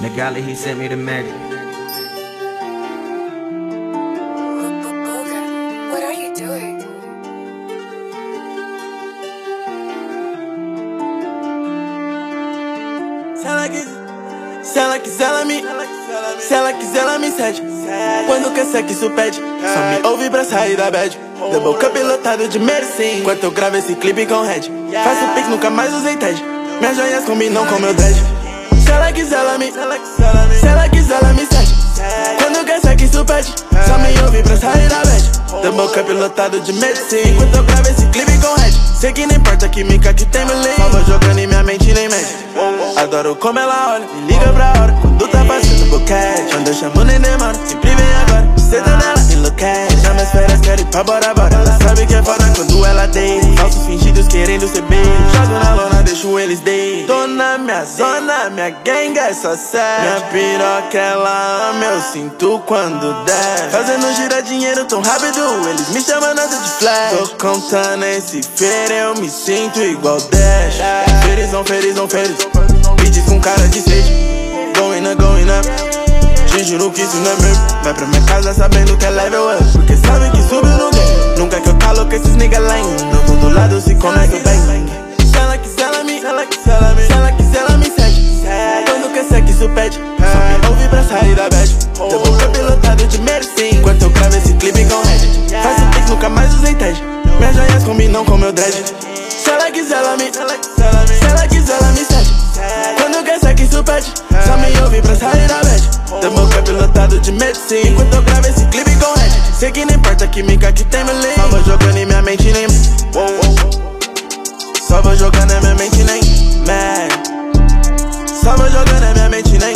Nagali, he sent me the magic. What are you doing? Se ela quiser, se ela quiser, ela me. Se ela quiser, ela me cede. Quando quer que isso pede, só me ouve pra sair da bad. Da boca pilotado de medicine. Enquanto eu gravo esse clipe com Red. Faço pique, nunca mais usei TED. Minhas joias combinam com meu dread. Se ela quiser, ela me. Se ela quiser, ela me cede. Quando quer que isso pede, só me ouve pra sair da bad. Da boca pilotado de medicine. Enquanto eu gravo esse clipe com Red. Sei que não importa a química que tem, me Só vou jogando em minha mente nem mexe. Adoro como ela olha, me liga pra hora. Quando tá passando boquete. Quando eu chamo nem demora, sempre vem agora. Pra bora, bora. Ela sabe que é foda quando ela deita. Falsos fingidos querendo ser bem. Jogo na lona, deixo eles dei. Tô na minha zona, minha gang é só sério. Minha piroca ela ama, eu sinto quando der. Fazendo girar dinheiro tão rápido, eles me chamando de flash. Tô contando esse feira, eu me sinto igual Dash. Ferizão, ferizão, ferizão. Beats com cara de sede. Going up, going up. Te juro que isso não é mesmo. Vai pra minha casa sabendo que é level up. Do lado se ela quiser, ela me. Se ela quiser, ela me. Se ela quiser, ela me segue. Quando quer que isso pede. Só me ouve pra sair da bad. Eu vou pra pilotado de medicine. Enquanto eu gravo esse clipe com Red. Faz um pique, nunca mais usei TED. Minhas joias combinam com meu dread. Se ela quiser, ela me. Se ela quiser, ela me segue. Quando quer que isso pede. Só me ouve pra sair da bad. Boca pilotado de medicine. Enquanto eu gravo esse clipe com Red. Sei que não importa a química que tem, me Só vou jogando em minha mente nem. Só vou jogando em minha mente nem. Vou jogando minha mente nem.